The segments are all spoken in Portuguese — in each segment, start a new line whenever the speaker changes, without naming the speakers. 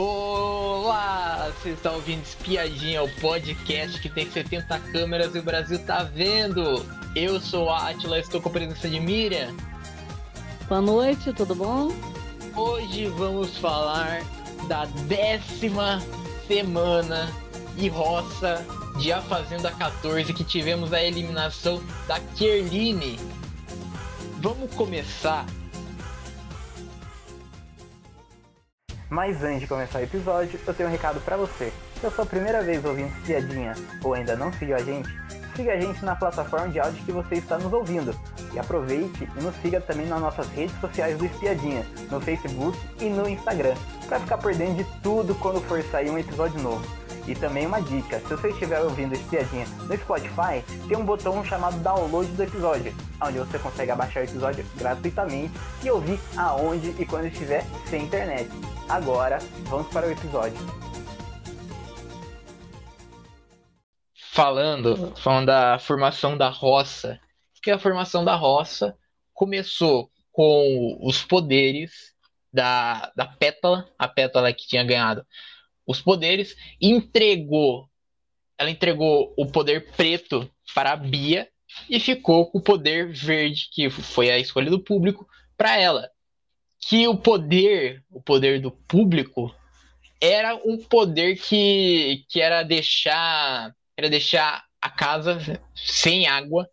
Olá! Você está ouvindo Espiadinha, o podcast que tem 70 câmeras e o Brasil tá vendo. Eu sou a Atila, estou com a presença de Miriam.
Boa noite, tudo bom?
Hoje vamos falar da décima semana e roça de A Fazenda 14 que tivemos a eliminação da Kerline. Vamos começar
Mas antes de começar o episódio, eu tenho um recado para você. Se é a sua primeira vez ouvindo Espiadinha ou ainda não seguiu a gente, siga a gente na plataforma de áudio que você está nos ouvindo. E aproveite e nos siga também nas nossas redes sociais do Espiadinha, no Facebook e no Instagram, para ficar por dentro de tudo quando for sair um episódio novo. E também uma dica, se você estiver ouvindo Espiadinha no Spotify, tem um botão chamado download do episódio, onde você consegue abaixar o episódio gratuitamente e ouvir aonde e quando estiver sem internet. Agora, vamos para o episódio.
Falando, falando da formação da roça, que a formação da roça começou com os poderes da, da Pétala, a Pétala que tinha ganhado os poderes, entregou, ela entregou o poder preto para a Bia e ficou com o poder verde, que foi a escolha do público, para ela que o poder, o poder do público, era um poder que, que era deixar era deixar a casa sem água,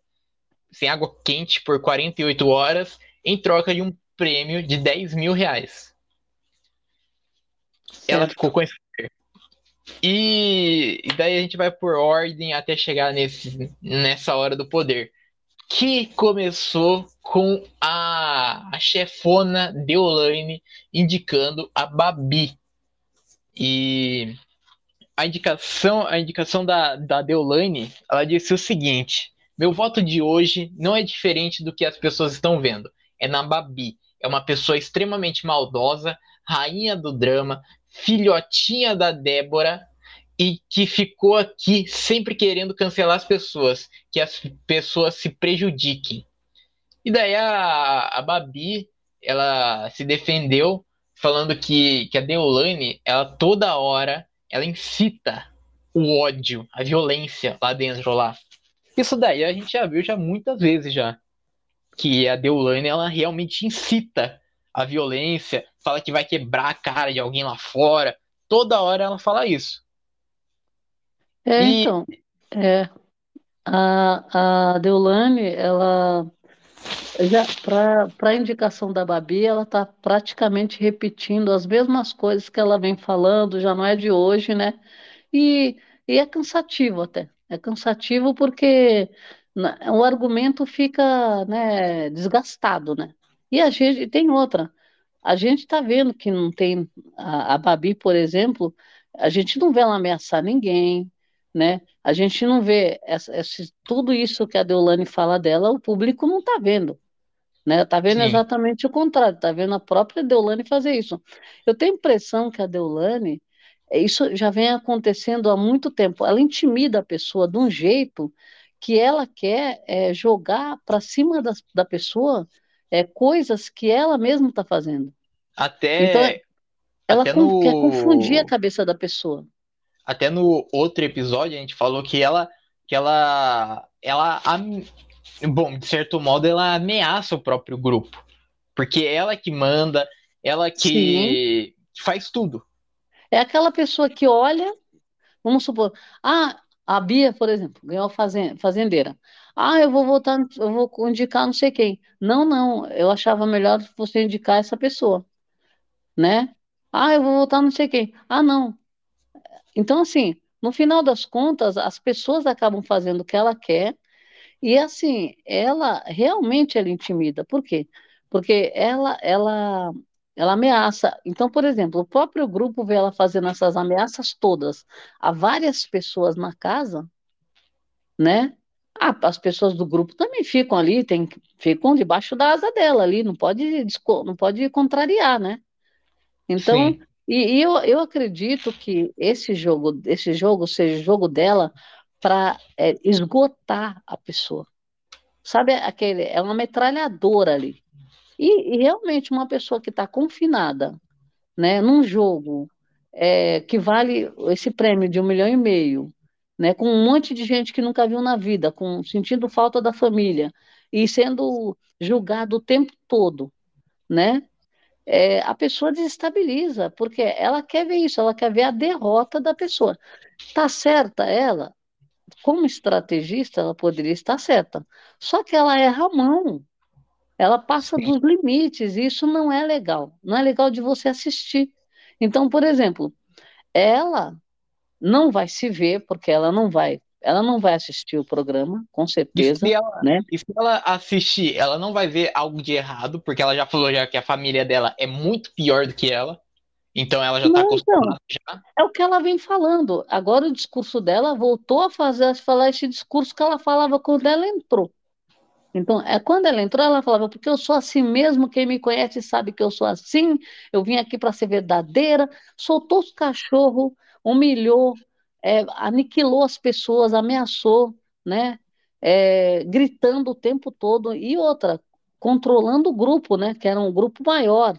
sem água quente por 48 horas, em troca de um prêmio de 10 mil reais. Certo. Ela ficou com esse. E, e daí a gente vai por ordem até chegar nesse, nessa hora do poder que começou com a, a chefona Deolane indicando a Babi. E a indicação, a indicação da, da Deolane, ela disse o seguinte: meu voto de hoje não é diferente do que as pessoas estão vendo. É na Babi. É uma pessoa extremamente maldosa, rainha do drama, filhotinha da Débora, e que ficou aqui sempre querendo cancelar as pessoas, que as pessoas se prejudiquem. E daí a, a Babi, ela se defendeu falando que, que a Deolane, ela toda hora, ela incita o ódio, a violência lá dentro lá. Isso daí a gente já viu já muitas vezes já. Que a Deolane, ela realmente incita a violência, fala que vai quebrar a cara de alguém lá fora. Toda hora ela fala isso.
É, E então, é, a, a Deolane, ela já para a indicação da Babi, ela está praticamente repetindo as mesmas coisas que ela vem falando, já não é de hoje, né? E, e é cansativo até. É cansativo porque o argumento fica, né, desgastado, né? E a gente tem outra. A gente está vendo que não tem a, a Babi, por exemplo, a gente não vê ela ameaçar ninguém, né? A gente não vê essa, essa, tudo isso que a Deolane fala dela, o público não está vendo. Né? Está vendo Sim. exatamente o contrário, está vendo a própria Deolane fazer isso. Eu tenho a impressão que a Deolane, isso já vem acontecendo há muito tempo, ela intimida a pessoa de um jeito que ela quer é, jogar para cima da, da pessoa é, coisas que ela mesma está fazendo.
Até.
Então, ela até no... quer confundir a cabeça da pessoa
até no outro episódio a gente falou que ela que ela ela bom, de certo modo ela ameaça o próprio grupo, porque ela que manda, ela que, que faz tudo.
É aquela pessoa que olha, vamos supor, ah, a Bia, por exemplo, ganhou fazendeira. Ah, eu vou votar, eu vou indicar não sei quem. Não, não, eu achava melhor você indicar essa pessoa, né? Ah, eu vou votar não sei quem. Ah, não, então, assim, no final das contas, as pessoas acabam fazendo o que ela quer, e assim, ela realmente ela intimida. Por quê? Porque ela, ela, ela ameaça. Então, por exemplo, o próprio grupo vê ela fazendo essas ameaças todas a várias pessoas na casa, né? Ah, as pessoas do grupo também ficam ali, tem, ficam debaixo da asa dela ali, não pode, não pode contrariar, né? Então, Sim. E, e eu, eu acredito que esse jogo, esse jogo seja jogo dela para é, esgotar a pessoa. Sabe, aquele, é uma metralhadora ali. E, e realmente uma pessoa que está confinada, né, num jogo é, que vale esse prêmio de um milhão e meio, né, com um monte de gente que nunca viu na vida, com sentindo falta da família e sendo julgado o tempo todo, né? É, a pessoa desestabiliza, porque ela quer ver isso, ela quer ver a derrota da pessoa. Tá certa ela? Como estrategista, ela poderia estar certa. Só que ela erra a mão. Ela passa dos limites, e isso não é legal. Não é legal de você assistir. Então, por exemplo, ela não vai se ver, porque ela não vai, ela não vai assistir o programa, com certeza.
E se ela,
né?
e se ela assistir, ela não vai ver algo de errado, porque ela já falou já que a família dela é muito pior do que ela. Então ela já está acostumada então, já.
É o que ela vem falando. Agora o discurso dela voltou a fazer, a falar esse discurso que ela falava quando ela entrou. Então, é, quando ela entrou, ela falava, porque eu sou assim mesmo, quem me conhece sabe que eu sou assim, eu vim aqui para ser verdadeira, soltou os cachorros, humilhou, é, aniquilou as pessoas, ameaçou, né? É, gritando o tempo todo, e outra, controlando o grupo, né? Que era um grupo maior.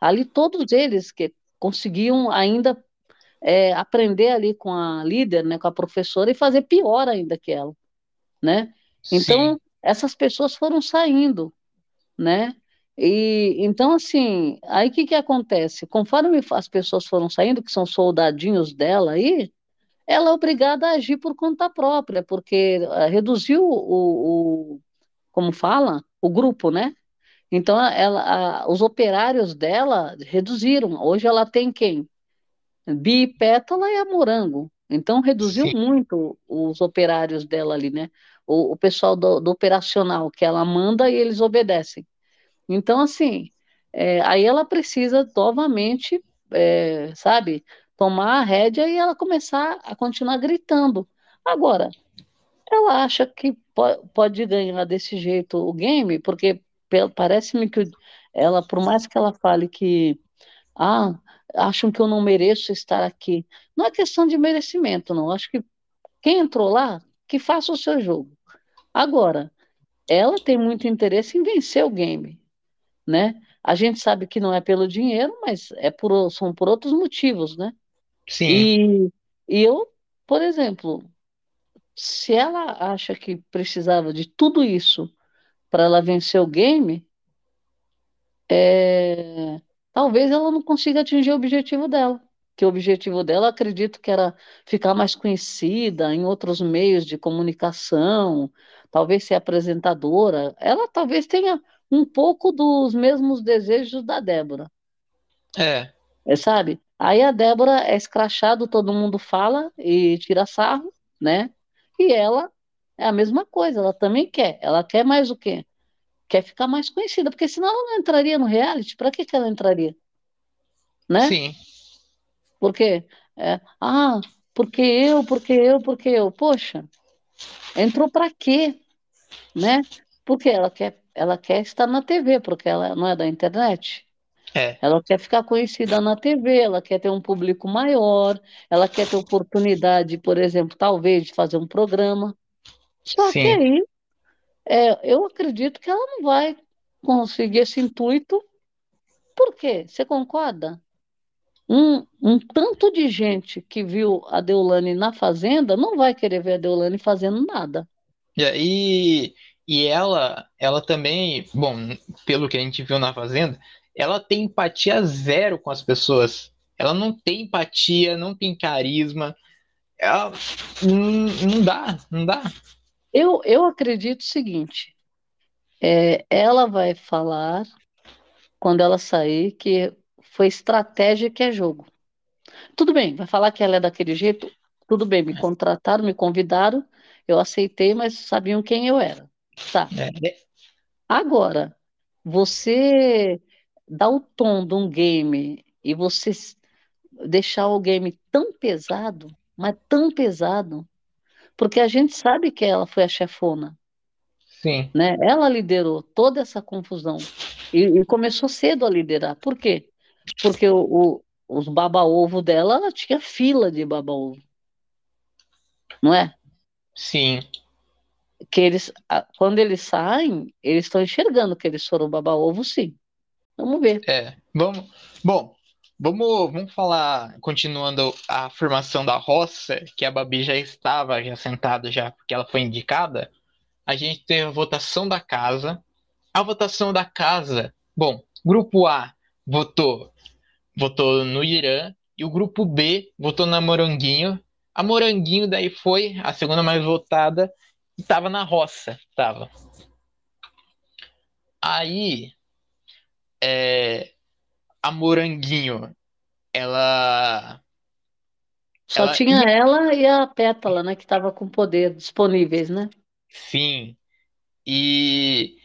Ali todos eles que conseguiam ainda é, aprender ali com a líder, né, com a professora, e fazer pior ainda que ela, né? Então, Sim essas pessoas foram saindo, né? E então assim, aí o que que acontece? Conforme as pessoas foram saindo, que são soldadinhos dela aí, ela é obrigada a agir por conta própria, porque uh, reduziu o, o, como fala, o grupo, né? Então ela, a, os operários dela reduziram. Hoje ela tem quem? Bi, Pétala e a Morango. Então reduziu Sim. muito os operários dela ali, né? o, o pessoal do, do, operacional, que ela manda e eles obedecem. Então, assim, é, aí ela precisa novamente, é, sabe, tomar a rédea e ela começar a continuar gritando. Agora, ela acha que pode, ganhar desse jeito o game, porque parece-me que ela, por mais que ela fale que ah, acham que eu não mereço estar aqui. Não é questão de merecimento, não. Acho que quem entrou lá, que faça o seu jogo. Agora, ela tem muito interesse em vencer o game, né? A gente sabe que não é pelo dinheiro, mas é por, são por outros motivos, né?
Sim.
E, e eu, por exemplo, se ela acha que precisava de tudo isso para ela vencer o game, é, talvez ela não consiga atingir o objetivo dela que o objetivo dela, acredito que era ficar mais conhecida em outros meios de comunicação, talvez ser apresentadora. Ela talvez tenha um pouco dos mesmos desejos da Débora.
É.
é sabe? Aí a Débora é escrachado, todo mundo fala e tira sarro, né? E ela é a mesma coisa, ela também quer. Ela quer mais o quê? Quer ficar mais conhecida, porque senão ela não entraria no reality. Para que, que ela entraria? Né?
Sim.
Porque, é, ah, porque eu, porque eu, porque eu. Poxa, entrou para quê? Né? Porque ela quer, ela quer estar na TV, porque ela não é da internet.
É.
Ela quer ficar conhecida na TV, ela quer ter um público maior, ela quer ter oportunidade, por exemplo, talvez de fazer um programa. Só Sim. que aí, é, eu acredito que ela não vai conseguir esse intuito. Por quê? Você concorda? um, um tanto de gente que viu a Deolane na Fazenda não vai querer ver a Deolane fazendo nada.
E, e ela, ela também, bom, pelo que a gente viu na Fazenda, ela tem empatia zero com as pessoas. Ela não tem empatia, não tem carisma. Ela, não, não dá, não dá.
Eu, eu acredito o seguinte: é, ela vai falar quando ela sair que foi estratégia que é jogo. Tudo bem, vai falar que ela é daquele jeito? Tudo bem, me é. contrataram, me convidaram, eu aceitei, mas sabiam quem eu era. Tá. É. Agora, você dá o tom de um game e você deixar o game tão pesado, mas tão pesado, porque a gente sabe que ela foi a chefona.
Sim.
Né? Ela liderou toda essa confusão e, e começou cedo a liderar. Por quê? Porque o, o, os baba-ovo dela, ela tinha fila de baba-ovo. Não é?
Sim.
Que eles, quando eles saem, eles estão enxergando que eles foram baba-ovo, sim. Vamos ver.
É, vamos. Bom, Vamos, vamos falar, continuando a formação da roça, que a Babi já estava já sentada já, porque ela foi indicada. A gente teve a votação da casa. A votação da casa, bom, grupo A votou votou no Irã e o grupo B votou na Moranguinho. A Moranguinho daí foi a segunda mais votada estava na roça, tava. Aí é, a Moranguinho, ela.
Só ela tinha ia... ela e a Pétala, né? Que estava com poder disponíveis, né?
Sim. E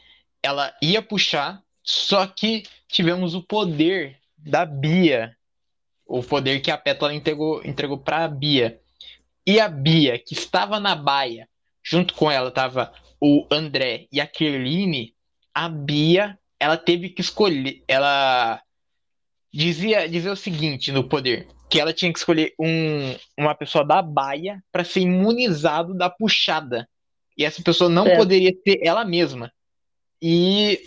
ela ia puxar, só que tivemos o poder da Bia. O poder que a Pétala entregou, entregou para a Bia. E a Bia, que estava na baia, junto com ela estava o André e a Kerline, a Bia, ela teve que escolher. Ela dizia, dizia o seguinte no poder: que ela tinha que escolher um, uma pessoa da baia para ser imunizado da puxada. E essa pessoa não é. poderia ser ela mesma. E,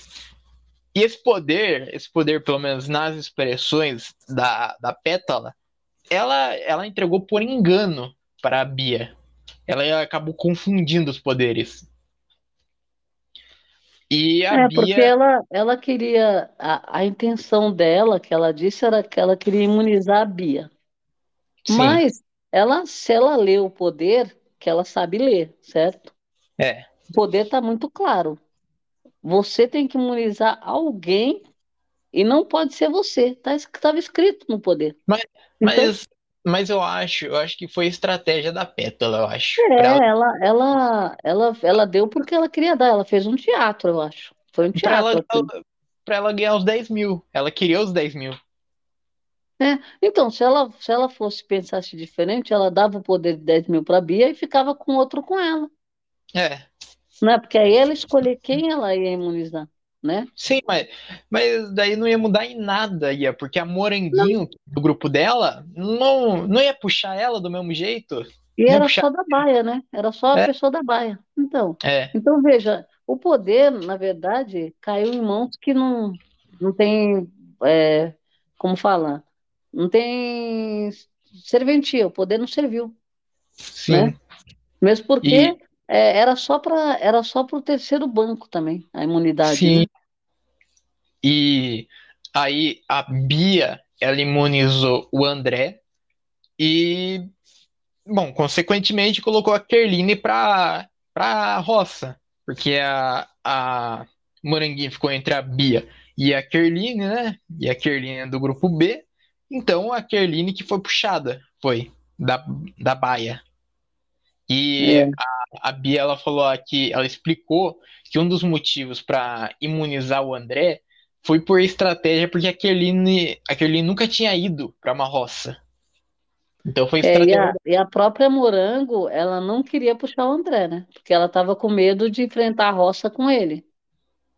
e esse poder, esse poder, pelo menos nas expressões da, da pétala, ela, ela entregou por engano para a Bia. Ela acabou confundindo os poderes.
E a é, Bia... porque ela, ela queria. A, a intenção dela, que ela disse, era que ela queria imunizar a Bia. Sim. Mas ela, se ela lê o poder, que ela sabe ler, certo?
É.
O poder está muito claro. Você tem que imunizar alguém e não pode ser você. Tá, estava escrito no poder.
Mas, então, mas mas eu acho, eu acho que foi estratégia da Pétala, eu acho.
É, ela... ela, ela, ela, ela deu porque ela queria dar. Ela fez um teatro, eu acho. Foi um teatro.
Pra ela, assim. pra ela ganhar os 10 mil. Ela queria os 10 mil.
É, então, se ela, se ela fosse pensasse diferente, ela dava o poder de 10 mil para Bia e ficava com outro com ela.
É.
Né? Porque aí ela escolher quem ela ia imunizar né?
Sim, mas, mas daí não ia mudar em nada, ia, porque a Moranguinho não. do grupo dela não, não ia puxar ela do mesmo jeito.
E era puxar... só da baia, né? Era só a é. pessoa da baia. Então, é. então veja, o poder, na verdade, caiu em mãos que não, não tem, é, como falar, não tem serventia, o poder não serviu. Sim. Né? Mesmo porque e... é, era só para era só para o terceiro banco também, a imunidade. Sim. Né?
E aí a Bia, ela imunizou o André e, bom, consequentemente colocou a Kerline para a roça, porque a, a Moranguinho ficou entre a Bia e a Kerline, né? E a Kerline é do grupo B. Então a Kerline que foi puxada, foi da, da baia. E é. a, a Bia ela falou aqui, ela explicou que um dos motivos para imunizar o André foi por estratégia, porque a Kerline, a Kerline nunca tinha ido para uma roça. Então foi estratégia.
É, e, a, e, a, própria Morango, ela não queria puxar o André, né? Porque ela estava com medo de enfrentar a roça com ele.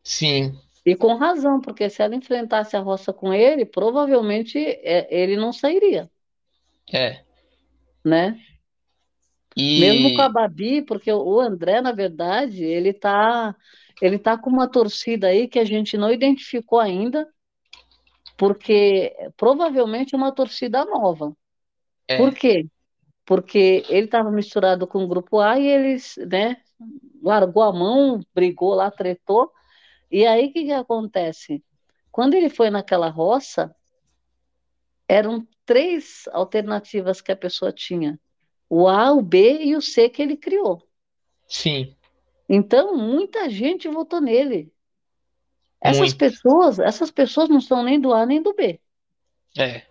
Sim.
E com razão, porque se ela enfrentasse a roça com ele, provavelmente é, ele não sairia.
É.
Né? E... Mesmo com a Babi, porque o André, na verdade, ele tá ele está com uma torcida aí que a gente não identificou ainda, porque provavelmente é uma torcida nova. É. Por quê? Porque ele estava misturado com o grupo A e eles, né, largou a mão, brigou lá, tretou. E aí o que, que acontece? Quando ele foi naquela roça, eram três alternativas que a pessoa tinha: o A, o B e o C que ele criou.
Sim.
Então, muita gente votou nele. Essas Muito. pessoas, essas pessoas não são nem do A nem do B.
É.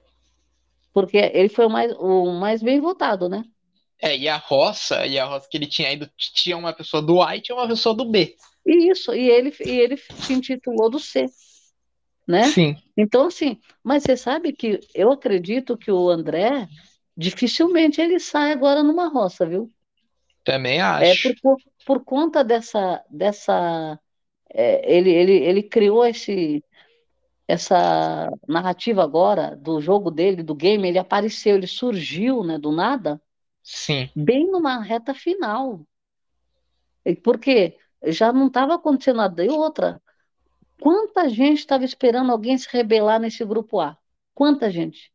Porque ele foi o mais, o mais bem votado, né?
É, e a roça, e a roça que ele tinha ido, tinha uma pessoa do A e tinha uma pessoa do B.
Isso, e ele, e ele se intitulou do C. Né?
Sim.
Então, assim, mas você sabe que eu acredito que o André dificilmente ele sai agora numa roça, viu?
Também é acho.
É por, por conta dessa, dessa é, ele, ele, ele criou esse, essa narrativa agora do jogo dele, do game, ele apareceu, ele surgiu, né, do nada,
Sim.
bem numa reta final. Porque já não estava acontecendo nada. E outra, quanta gente estava esperando alguém se rebelar nesse grupo A? Quanta gente?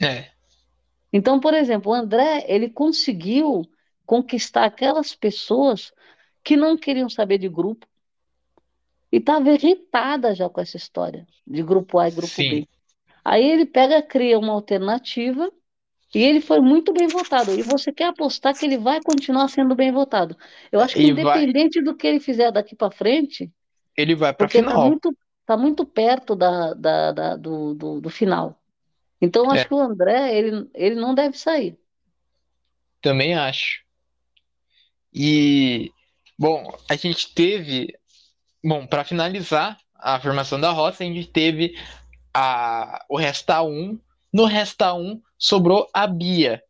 É.
Então, por exemplo, o André, ele conseguiu conquistar aquelas pessoas que não queriam saber de grupo e estava irritada já com essa história de grupo A e grupo
Sim.
B. Aí ele pega, cria uma alternativa e ele foi muito bem votado. E você quer apostar que ele vai continuar sendo bem votado. Eu acho que
E vai-
independente do que ele fizer daqui para frente,
Ele vai
porque está
final.
muito, tá muito perto da, da- da- do, do, do final. Então, acho
É.
que o André, ele, ele não deve sair.
Também acho. E, bom, a gente teve. Bom, para finalizar a formação da roça, a gente teve a, o Resta 1. No Resta 1 sobrou a Bia.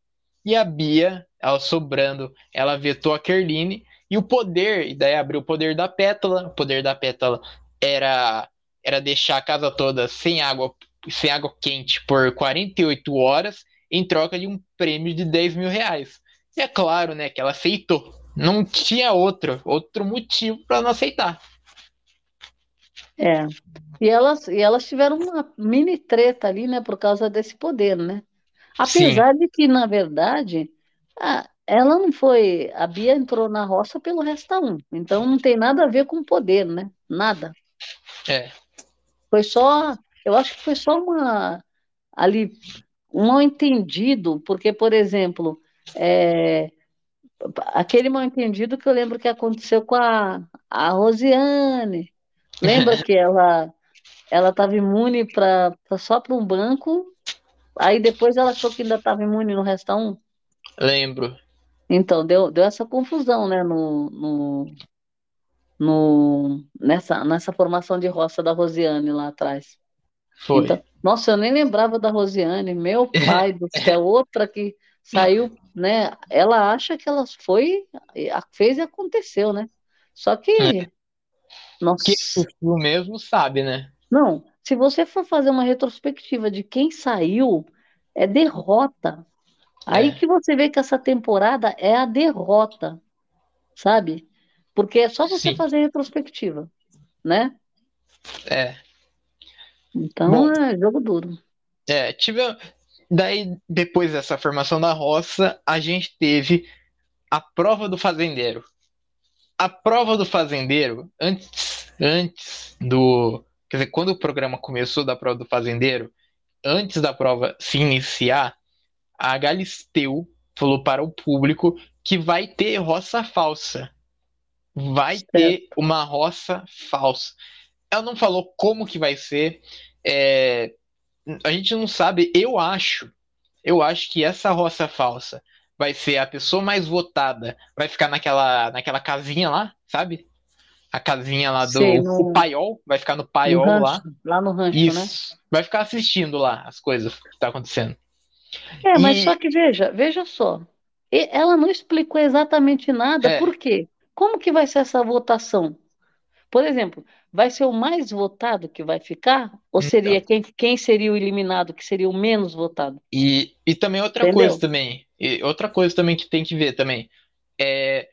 E a Bia, ela sobrando, ela vetou a Kerline. E o poder, e daí abriu o poder da Pétala. O poder da Pétala era, era deixar a casa toda sem água, sem água quente por 48 horas, em troca de um prêmio de 10 mil reais. E é claro, né, que ela aceitou. Não tinha outro, outro motivo para não aceitar.
É. E elas, e elas tiveram uma mini treta ali, né, por causa desse poder, né? Apesar de que, na verdade, a- ela não foi. A Bia entrou na roça pelo Resta 1. Então não tem nada a ver com poder, né? Nada.
É,
Foi só. Eu acho que foi só uma. Ali, um mal entendido, porque, por exemplo, é, aquele mal entendido que eu lembro que aconteceu com a, a Rosiane. Lembra que ela ela estava imune pra, pra- só para um banco, aí depois ela achou que ainda estava imune no Resta 1?
lembro.
Então, deu, deu essa confusão, né, no, no, no, nessa, nessa formação de roça da Rosiane lá atrás.
Foi.
Então, nossa, eu nem lembrava da Rosiane, meu pai do céu, outra que saiu, né? Ela acha que ela foi, fez e aconteceu, né? Só que, nossa,
Quem assistiu mesmo sabe, né?
não, se você for fazer uma retrospectiva de quem saiu, é derrota. Aí
É.
que você vê que essa temporada é a derrota, sabe? Porque é só você
Sim.
fazer retrospectiva, né?
É.
Então
Bom.
é jogo duro.
É, tive. Daí, depois dessa formação da roça, a gente teve a prova do fazendeiro. A prova do fazendeiro, antes, antes do. Quer dizer, quando o programa começou da prova do fazendeiro, antes da prova se iniciar, a Galisteu falou para o público que vai ter roça falsa. Vai
Certo.
ter uma roça falsa. Ela não falou como que vai ser. é, a gente não sabe, eu acho, eu acho que essa roça falsa vai ser a pessoa mais votada, vai ficar naquela, naquela casinha lá, sabe? A casinha lá do
Sei, no-
o paiol, vai ficar no
No
paiol lá.
rancho, lá no rancho, né?
Isso. Vai ficar assistindo lá as coisas que tá acontecendo.
É, mas
E-
só que veja, veja só. Ela não explicou exatamente nada.
É.
Por quê? Como que vai ser essa votação? Por exemplo, vai ser o mais votado que vai ficar? Ou
Então.
seria quem, quem seria o eliminado, que seria o menos votado?
E, e também outra
Entendeu?
coisa também, outra coisa também que tem que ver também, é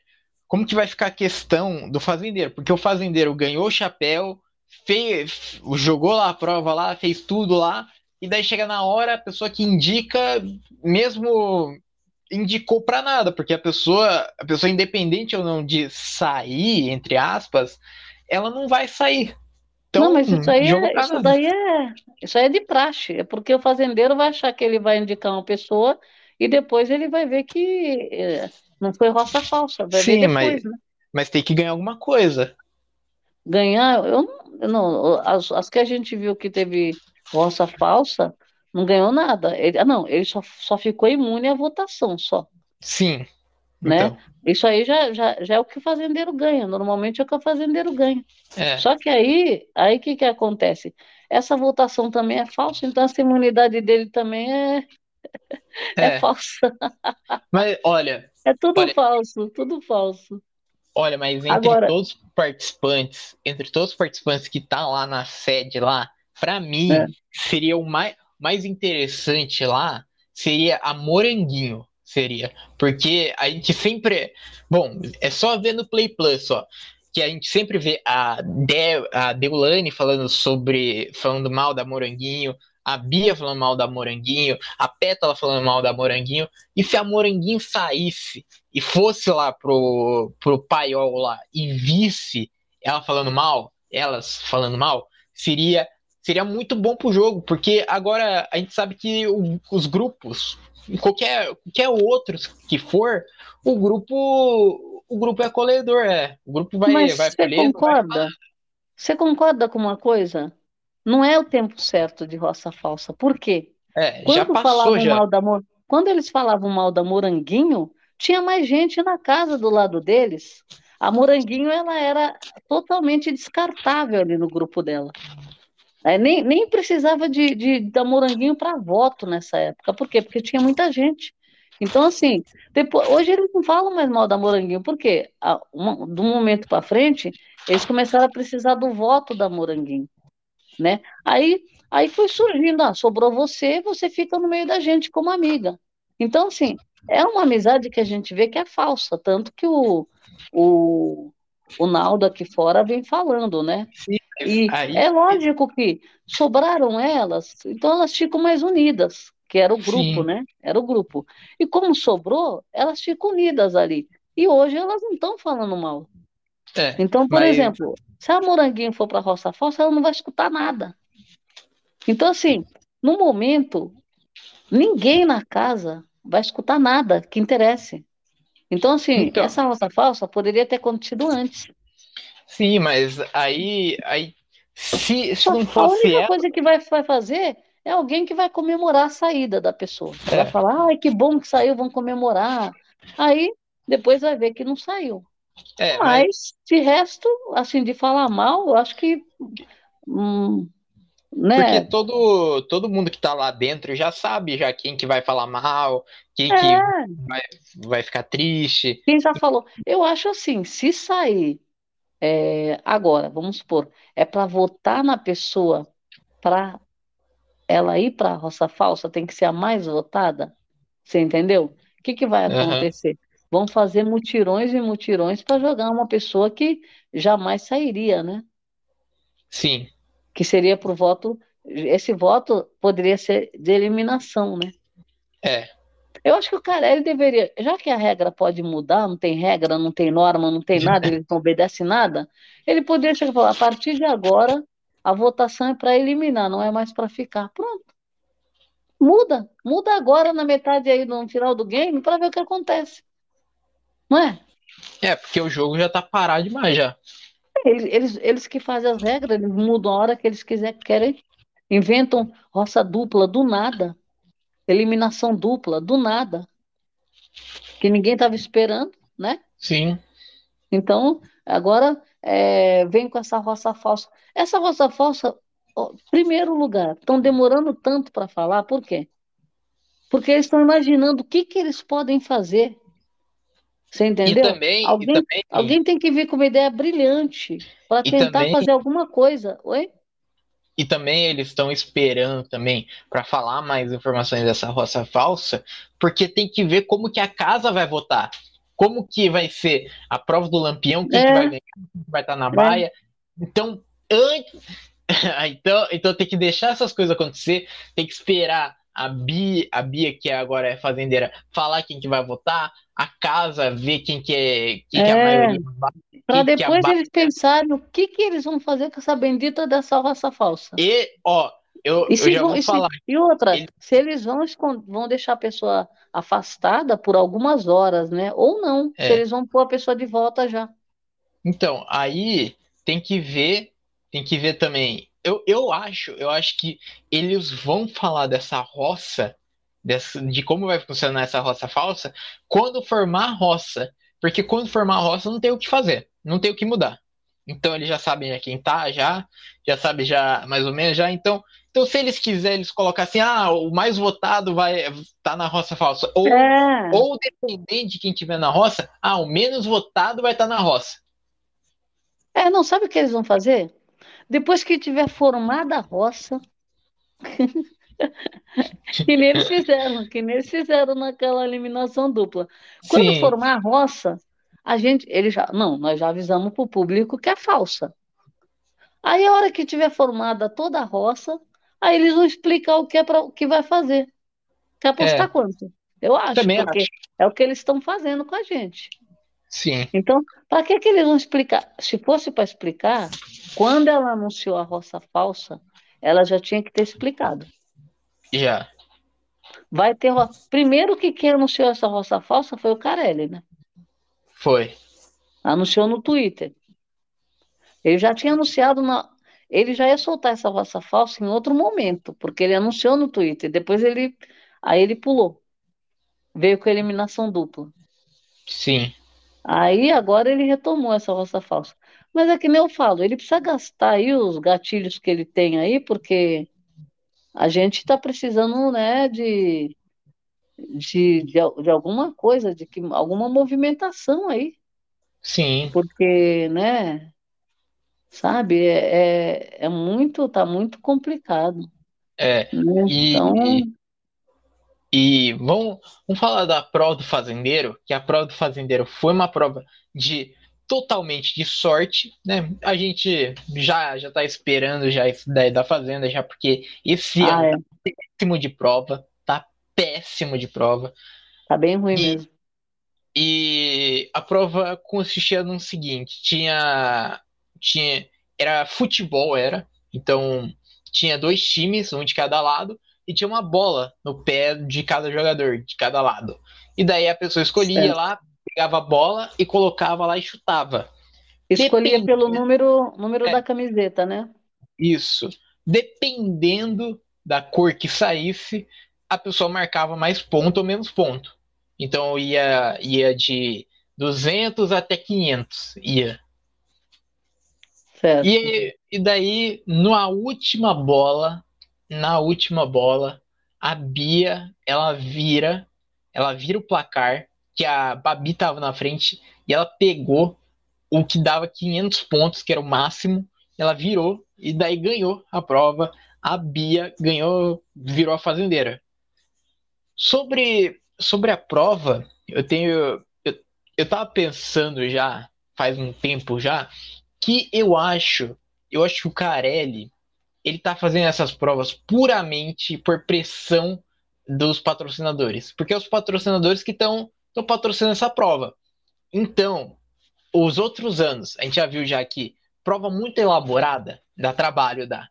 como que vai ficar a questão do fazendeiro, porque o fazendeiro ganhou o chapéu, fez, jogou lá a prova lá, fez tudo lá, e daí chega na hora, a pessoa que indica, mesmo indicou pra nada, porque a pessoa, a pessoa independente ou não de sair, entre aspas, ela não vai sair. Então,
Não, mas isso aí é, isso daí é, isso aí é de praxe. É porque o fazendeiro vai achar que ele vai indicar uma pessoa e depois ele vai ver que eh, não foi roça falsa. Vai ver
Sim,
depois,
mas,
né?
mas tem que ganhar alguma coisa.
Ganhar, eu não, eu não, as, as que a gente viu que teve roça falsa, não ganhou nada. Ele, ah, não, ele só, só ficou imune à votação, só.
Sim.
Né?
Então,
Isso aí já, já, já é o que o fazendeiro ganha. Normalmente é o que o fazendeiro ganha.
é.
Só que aí, aí que que acontece? Essa votação também é falsa, então essa imunidade dele também é, é
É,
falsa.
mas olha,
É tudo
Olha-
falso, tudo falso.
olha, mas entre
Agora-
todos os participantes, entre todos os participantes que tá lá na sede lá, pra mim,
É.
seria o mais, mais interessante lá, seria a Moranguinho, seria, porque a gente sempre, bom, é só ver no Play Plus, ó, que a gente sempre vê a, De, a Deulane falando sobre, falando mal da Moranguinho, a Bia falando mal da Moranguinho, a Pétala falando mal da Moranguinho, e se a Moranguinho saísse e fosse lá pro, pro paiol lá e visse ela falando mal, elas falando mal, seria seria muito bom pro jogo, porque agora a gente sabe que o, os grupos, qualquer, qualquer outros que for, o grupo o grupo é acolhedor, é. O grupo vai,
Mas
vai
você concorda? Vai... Você concorda com uma coisa? Não é o tempo certo de roça falsa. Por quê?
É, Quando já passou, falavam já.
mal da Quando eles falavam mal da Moranguinho, tinha mais gente na casa do lado deles. A Moranguinho ela era totalmente descartável ali no grupo dela. É, nem, nem precisava de, de da Moranguinho para voto nessa época. Por quê? Porque tinha muita gente. Então, assim, depois, hoje eles não falam mais mal da Moranguinho, por quê? A, um, do momento para frente, eles começaram a precisar do voto da Moranguinho né? Aí, aí foi surgindo, ah, sobrou você, você fica no meio da gente como amiga. Então, assim, é uma amizade que a gente vê que é falsa, tanto que o, o, o Naldo aqui fora vem falando, né? Sim, e aí... é lógico que sobraram elas, então elas ficam mais unidas, que era o grupo, Sim. né? Era o grupo. E como sobrou, elas ficam unidas ali. E hoje elas não estão falando mal. É, então, por mas... exemplo, se a Moranguinho for para a Roça Falsa, ela não vai escutar nada. Então, assim, no momento, ninguém na casa vai escutar nada que interesse. Então, assim, então... essa Roça Falsa poderia ter acontecido antes.
Sim, mas aí, aí se, se não fosse.
A única ela... coisa que vai, vai fazer é alguém que vai comemorar a saída da pessoa. É. Vai falar, ai, que bom que saiu, vão comemorar. Aí, depois vai ver que não saiu. É, mas, mas, de resto, assim, de falar mal, eu acho que. Hum, né?
Porque todo, todo mundo que tá lá dentro já sabe já quem que vai falar mal, quem é. que vai, vai ficar triste.
Quem já falou. Eu acho assim, se sair é, agora, vamos supor, é para votar na pessoa para ela ir para a roça falsa, tem que ser a mais votada. Você entendeu? O que, que vai acontecer? Uhum vão fazer mutirões e mutirões para jogar uma pessoa que jamais sairia, né?
Sim.
Que seria por voto. Esse voto poderia ser de eliminação, né?
É.
Eu acho que o Carelli deveria, já que a regra pode mudar, não tem regra, não tem norma, não tem nada, ele não obedece nada, ele poderia chegar e falar: a partir de agora, a votação é para eliminar, não é mais para ficar. Pronto. Muda. Muda agora na metade aí, no final do game, para ver o que acontece. Não é?
É, porque o jogo já tá parado demais já.
Eles, eles que fazem as regras, eles mudam a hora que eles quiser, querem. Inventam roça dupla do nada. Eliminação dupla do nada. Que ninguém estava esperando, né?
Sim.
Então, agora é, vem com essa roça falsa. Essa roça falsa, ó, primeiro lugar, estão demorando tanto para falar, por quê? Porque eles estão imaginando o que, que eles podem fazer você entendeu?
E também,
alguém,
e também...
alguém tem que vir com uma ideia brilhante para tentar também... fazer alguma coisa. Oi?
E também eles estão esperando também para falar mais informações dessa roça falsa, porque tem que ver como que a casa vai votar. Como que vai ser a prova do lampião, quem é. que vai ganhar, quem vai estar na baia. É. Então, antes... então, então tem que deixar essas coisas acontecer, tem que esperar a Bia, a Bia, que agora é fazendeira, falar quem que vai votar, a casa ver quem que é, quem é. que a é. maioria vai.
Para depois eles pensarem o que, que eles vão fazer com essa bendita dessa raça falsa.
E, ó, eu, e eu vão, vou falar.
E outra, se eles vão, vão deixar a pessoa afastada por algumas horas, né? Ou não, é. se eles vão pôr a pessoa de volta já.
Então, aí tem que ver, tem que ver também eu, eu acho, eu acho que eles vão falar dessa roça, dessa, de como vai funcionar essa roça falsa, quando formar a roça. Porque quando formar a roça não tem o que fazer, não tem o que mudar. Então eles já sabem já quem tá, já, já sabe já mais ou menos já. Então, então se eles quiserem eles colocar assim, ah, o mais votado vai tá na roça falsa, ou é. ou dependente de quem tiver na roça, ah, o menos votado vai estar tá na roça.
É, não sabe o que eles vão fazer? Depois que tiver formada a roça, que nem eles fizeram, que nem eles fizeram naquela eliminação dupla. Quando Sim. formar a roça, a gente, ele já, não, nós já avisamos para o público que é falsa. Aí a hora que tiver formada toda a roça, Aí eles vão explicar o que é para o que vai fazer. Quer apostar é. quanto? Eu acho, Também porque acho. é o que eles estão fazendo com a gente.
Sim.
Então, para que, que eles vão explicar? Se fosse para explicar, quando ela anunciou a roça falsa, ela já tinha que ter explicado.
Já.
Vai ter. Primeiro que quem anunciou essa roça falsa foi o Carelli, né?
Foi.
Anunciou no Twitter. Ele já tinha anunciado na. Ele já ia soltar essa roça falsa em outro momento, porque ele anunciou no Twitter. Depois ele. Aí ele pulou. Veio com a eliminação dupla.
Sim.
Aí agora ele retomou essa roça falsa. Mas é que nem eu falo, ele precisa gastar aí os gatilhos que ele tem aí, porque a gente está precisando, né, de, de, de, de, alguma coisa, de que, alguma movimentação aí.
Sim.
Porque, né, sabe, é, é, é muito, tá muito complicado.
É, né? e, então... E vamos, vamos falar da prova do fazendeiro, que a prova do fazendeiro foi uma prova de totalmente de sorte, né? A gente já já tá esperando já isso daí da fazenda já porque esse ah, ano é. tá péssimo de prova, tá péssimo de prova.
Tá bem ruim e, mesmo.
E a prova consistia no seguinte, tinha tinha era futebol era, então tinha dois times, um de cada lado e tinha uma bola no pé de cada jogador, de cada lado. E daí a pessoa escolhia certo. lá, pegava a bola e colocava lá e chutava.
Escolhia Depende... pelo número, número é. da camiseta, né?
Isso. Dependendo da cor que saísse, a pessoa marcava mais ponto ou menos ponto. Então ia, ia de 200 até 500, ia.
Certo.
E, e daí, na última bola, na última bola, a Bia, ela vira, ela vira o placar, que a Babi tava na frente, e ela pegou o que dava 500 pontos, que era o máximo, ela virou, e daí ganhou a prova, a Bia ganhou, virou a fazendeira. Sobre, sobre a prova, eu tenho, eu, eu tava pensando já, faz um tempo já, que eu acho, eu acho que o Carelli, ele está fazendo essas provas puramente por pressão dos patrocinadores, porque é os patrocinadores que estão patrocinando essa prova. Então, os outros anos, a gente já viu já aqui, prova muito elaborada, dá trabalho, dá.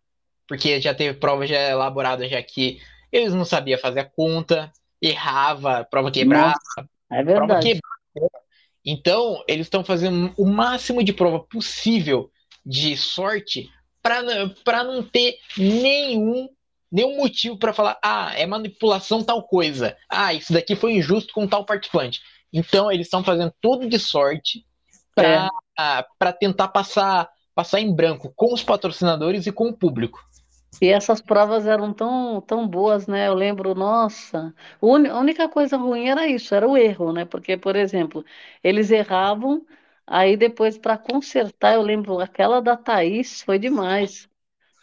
Porque já teve prova já elaborada já que eles não sabiam fazer a conta, errava, prova quebrava,
Nossa, é verdade. prova quebrava.
Então, eles estão fazendo o máximo de prova possível de sorte para não ter nenhum nenhum motivo para falar, ah, é manipulação tal coisa. Ah, isso daqui foi injusto com tal participante. Então eles estão fazendo tudo de sorte para é. tentar passar passar em branco com os patrocinadores e com o público.
E essas provas eram tão, tão boas, né? Eu lembro, nossa, a única coisa ruim era isso, era o erro, né? Porque, por exemplo, eles erravam, Aí depois, para consertar, eu lembro, aquela da Thaís foi demais.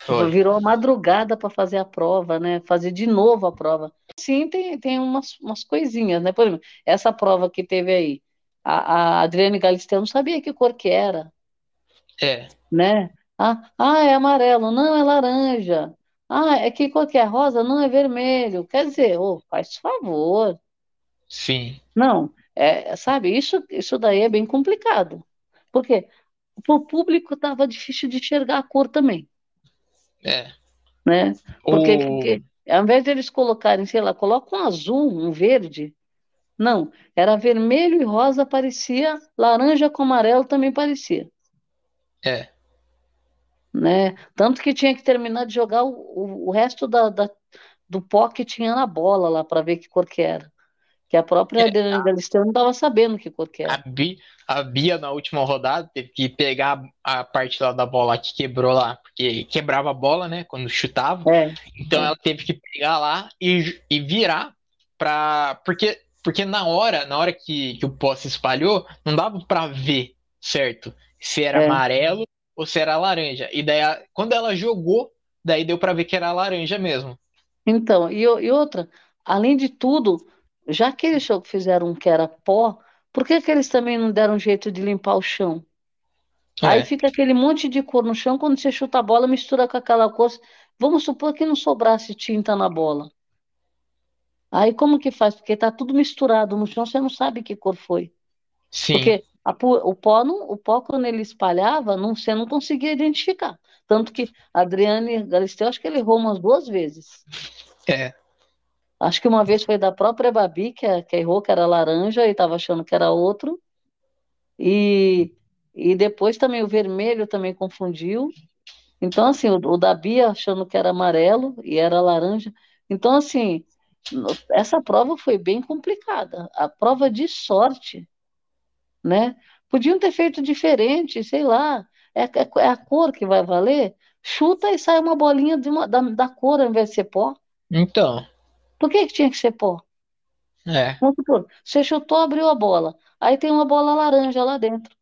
Foi. Virou a madrugada para fazer a prova, né? Fazer de novo a prova. Sim, tem, tem umas, umas coisinhas, né? Por exemplo, essa prova que teve aí, a, a Adriane Galisteu não sabia que cor que era.
É.
Né? Ah, ah, é amarelo. Não, é laranja. Ah, é que cor que é? Rosa? Não, é vermelho. Quer dizer, oh, faz favor.
Sim.
Não, é, sabe, isso, isso daí é bem complicado. Porque o público estava difícil de enxergar a cor também.
É.
Né? Porque, o... porque ao invés de eles colocarem, sei lá, coloca um azul, um verde. Não, era vermelho e rosa, parecia, laranja com amarelo também parecia.
É.
Né? Tanto que tinha que terminar de jogar o, o, o resto da, da, do pó que tinha na bola lá para ver que cor que era. Que a própria é, Adriana Galisteu não estava sabendo que cor que era.
A Bia, a Bia, na última rodada, teve que pegar a parte lá da bola que quebrou lá, porque quebrava a bola, né, quando chutava. É, então é. ela teve que pegar lá e, e virar para porque porque na hora, na hora que, que o pó se espalhou, não dava para ver, certo? Se era é. amarelo ou se era laranja. E daí, quando ela jogou, daí deu para ver que era laranja mesmo.
Então, e, e outra, além de tudo, já que eles fizeram um que era pó, por que, que eles também não deram jeito de limpar o chão? É. Aí fica aquele monte de cor no chão, quando você chuta a bola, mistura com aquela cor, Vamos supor que não sobrasse tinta na bola. Aí como que faz? Porque tá tudo misturado no chão, você não sabe que cor foi.
Sim.
Porque a, o, pó não, o pó, quando ele espalhava, não, você não conseguia identificar. Tanto que Adriane Galisteu, acho que ele errou umas duas vezes.
É.
Acho que uma vez foi da própria Babi, que, é, que errou que era laranja e estava achando que era outro. E, e depois também o vermelho também confundiu. Então, assim, o, o da Bia achando que era amarelo e era laranja. Então, assim, essa prova foi bem complicada. A prova de sorte, né? Podiam ter feito diferente, sei lá. É, é, é a cor que vai valer? Chuta e sai uma bolinha uma, da, da cor ao invés de ser pó.
Então.
Por que, que tinha que ser pó?
É.
Vamos supor, você chutou, abriu a bola. Aí tem uma bola laranja lá dentro.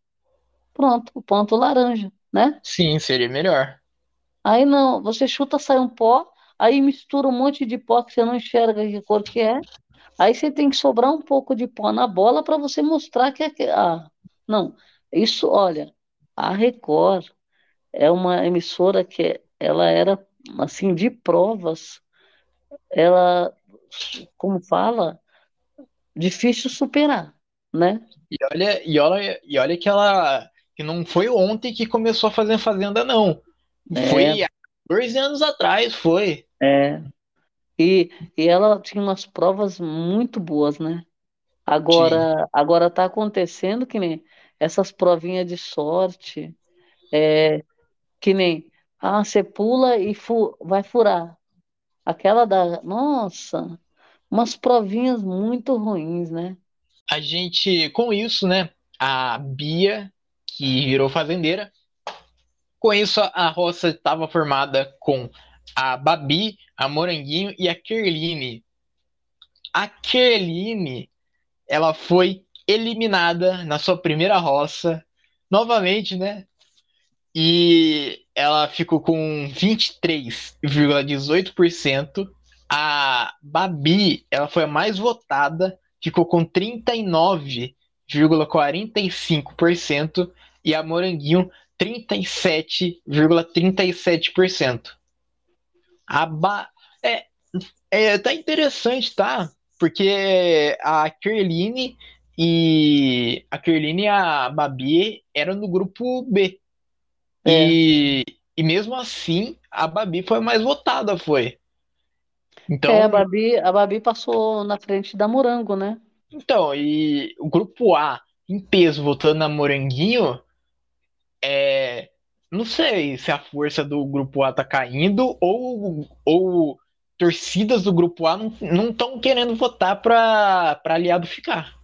Pronto, o ponto laranja, né?
Sim, seria melhor.
Aí não, você chuta, sai um pó, aí mistura um monte de pó que você não enxerga que cor que é. Aí você tem que sobrar um pouco de pó na bola para você mostrar que é. Ah, não. Isso, olha, a Record é uma emissora que ela era assim de provas. Ela, como fala, difícil superar, né?
E olha, e olha, e olha que ela que não foi ontem que começou a fazer fazenda, não. É. Foi há 14 anos atrás, foi.
É. E, e ela tinha umas provas muito boas, né? Agora, agora tá acontecendo que nem essas provinhas de sorte, é, que nem, ah, você pula e fu vai furar. Aquela da, nossa, umas provinhas muito ruins, né?
A gente, com isso, né, a Bia, que virou fazendeira, com isso a roça estava formada com a Babi, a Moranguinho e a Kerline. A Kerline, ela foi eliminada na sua primeira roça, novamente, né? E ela ficou com 23,18%. A Babi, ela foi a mais votada, ficou com 39,45% e a Moranguinho 37,37%. A ba... é, é tá interessante, tá? Porque a Kerline e a Kerline e a Babi eram no grupo B. É. E, e mesmo assim, a Babi foi mais votada, foi.
Então, é, a Babi, a Babi passou na frente da Morango, né?
Então, e o grupo A em peso votando na Moranguinho, é, não sei se a força do grupo A tá caindo ou, ou torcidas do grupo A não estão querendo votar para aliado ficar.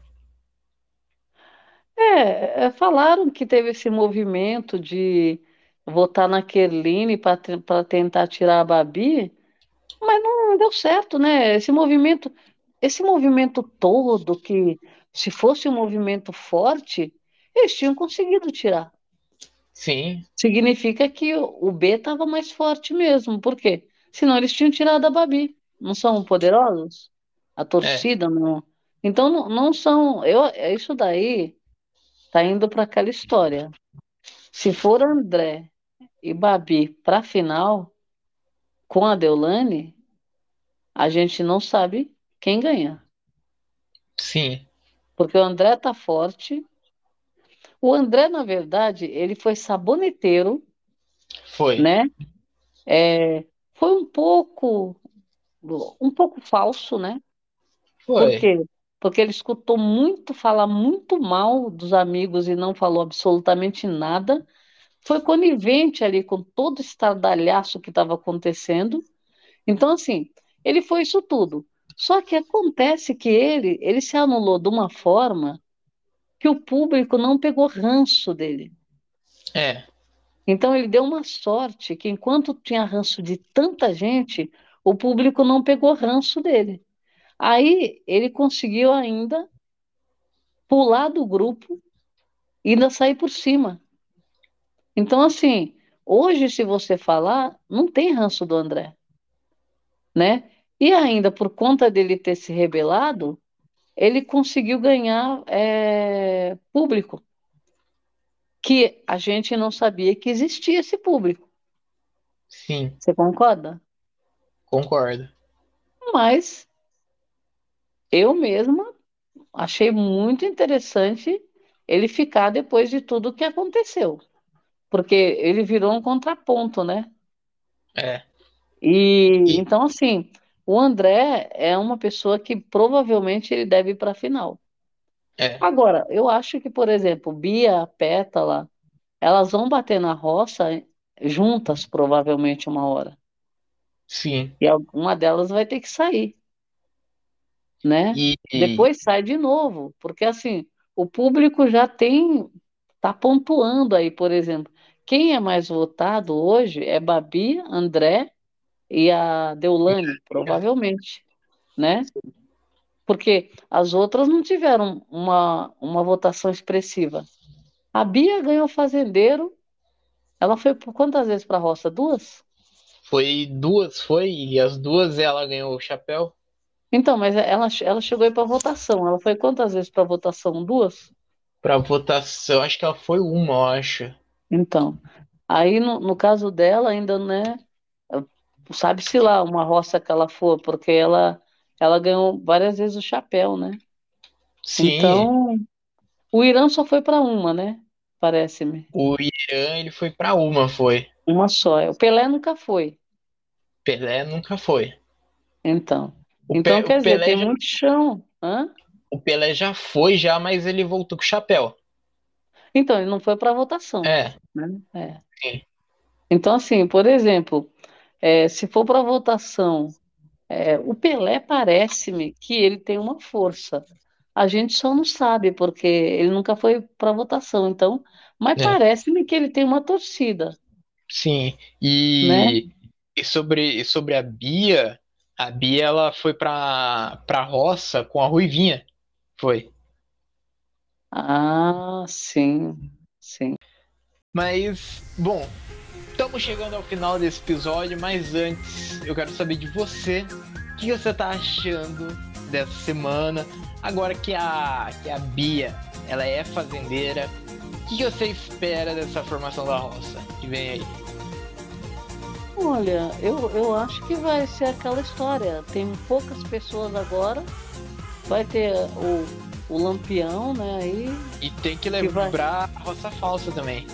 É, é, falaram que teve esse movimento de votar na Kerline para tentar tirar a Babi, mas não deu certo, né? Esse movimento, esse movimento todo, que se fosse um movimento forte, eles tinham conseguido tirar.
Sim.
Significa que o B estava mais forte mesmo. Por quê? Senão eles tinham tirado a Babi. Não são poderosos? A torcida é. não. Então não, não são. Eu, isso daí tá indo para aquela história. Se for André e Babi para a final com a Deolane, a gente não sabe quem ganha.
Sim.
Porque o André tá forte, o André, na verdade, ele foi saboneteiro.
Foi.
Né? É, foi um pouco um pouco falso, né?
Foi.
Por quê? Porque ele escutou muito falar muito mal dos amigos e não falou absolutamente nada. Foi conivente ali com todo o estardalhaço que estava acontecendo. Então, assim, ele foi isso tudo. Só que acontece que ele, ele se anulou de uma forma que o público não pegou ranço dele.
É.
Então ele deu uma sorte que enquanto tinha ranço de tanta gente, o público não pegou ranço dele. Aí ele conseguiu ainda pular do grupo e ainda sair por cima. Então assim, hoje se você falar, não tem ranço do André, né? E ainda por conta dele ter se rebelado, ele conseguiu ganhar é, público, que a gente não sabia que existia esse público.
Sim.
Você concorda?
Concordo.
Mas eu mesma achei muito interessante ele ficar depois de tudo que aconteceu. Porque ele virou um contraponto, né?
É.
E, e... então, assim, o André é uma pessoa que provavelmente ele deve ir para a final.
É.
Agora, eu acho que, por exemplo, Bia, Pétala, elas vão bater na roça juntas, provavelmente, uma hora.
Sim.
E alguma delas vai ter que sair. Né?
E,
Depois sai de novo, porque assim, o público já tem, tá pontuando aí, por exemplo. Quem é mais votado hoje é Babi, André e a Deulane, provavelmente, né? Porque as outras não tiveram uma, uma votação expressiva. A Bia ganhou fazendeiro. Ela foi por quantas vezes para a roça? Duas?
Foi duas, foi, e as duas ela ganhou o chapéu.
Então, mas ela, ela chegou aí para votação. Ela foi quantas vezes para votação? Duas?
Para votação, acho que ela foi uma, eu acho.
Então, aí no, no caso dela ainda, né? Sabe-se lá uma roça que ela for, porque ela, ela ganhou várias vezes o chapéu, né?
Sim.
Então, o Irã só foi para uma, né? Parece-me.
O Irã, ele foi para uma, foi.
Uma só. O Pelé nunca foi.
Pelé nunca foi.
Então. O então, Pe quer dizer, Pelé tem já... muito chão. Hã?
O Pelé já foi, já, mas ele voltou com o chapéu.
Então, ele não foi para votação.
É.
Né? é.
Sim.
Então, assim, por exemplo, é, se for para votação, é, o Pelé parece-me que ele tem uma força. A gente só não sabe, porque ele nunca foi para votação. Então, mas é. parece-me que ele tem uma torcida.
Sim. E, né? e sobre, e sobre a Bia, a Bia ela foi para para roça com a Ruivinha. Foi.
Ah, sim, sim.
Mas, bom, estamos chegando ao final desse episódio, mas antes eu quero saber de você, o que você tá achando dessa semana, agora que a, que a Bia, ela é fazendeira, o que você espera dessa formação da roça que vem aí?
Olha, eu, eu acho que vai ser aquela história. Tem poucas pessoas agora, vai ter o, o Lampião, né? Aí,
e tem que lembrar que vai... a roça falsa também.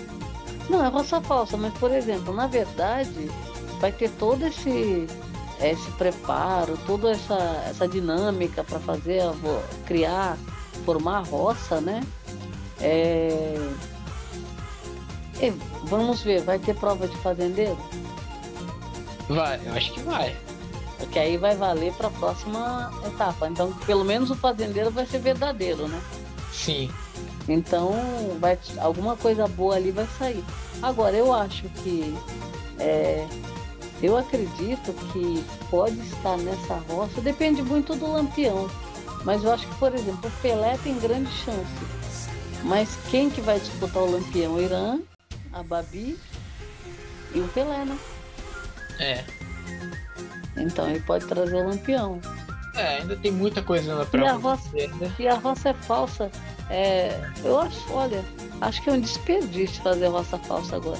Não, é roça falsa, mas por exemplo, na verdade, vai ter todo esse esse preparo, toda essa, essa dinâmica para fazer, criar, formar a roça, né? É... Vamos ver, vai ter prova de fazendeiro?
Vai, eu acho que vai.
Porque aí vai valer para a próxima etapa. Então, pelo menos o fazendeiro vai ser verdadeiro, né?
Sim.
Então, vai, alguma coisa boa ali vai sair. Agora, eu acho que. É, eu acredito que pode estar nessa roça, depende muito do lampião. Mas eu acho que, por exemplo, o Pelé tem grande chance. Mas quem que vai disputar o lampião? O Irã, a Babi e o Pelé, né?
É.
Então ele pode trazer o lampião.
É, ainda tem muita coisa na prova.
E a roça, né? e a roça é falsa. É, eu acho, olha, acho que é um desperdício fazer roça falsa agora.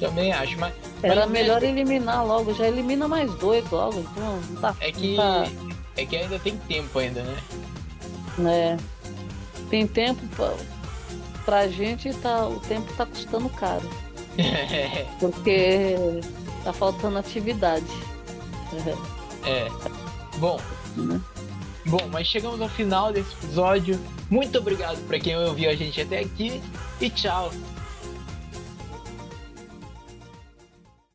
Também acho, mas.
Era mas melhor é... eliminar logo, já elimina mais dois logo. Então, não tá,
é que.
Tá...
É que ainda tem tempo ainda, né?
É. Tem tempo pra, pra gente tá. O tempo tá custando caro. Porque tá faltando atividade.
É. Bom. Uhum. Bom, mas chegamos ao final desse episódio. Muito obrigado para quem ouviu a gente até aqui e tchau.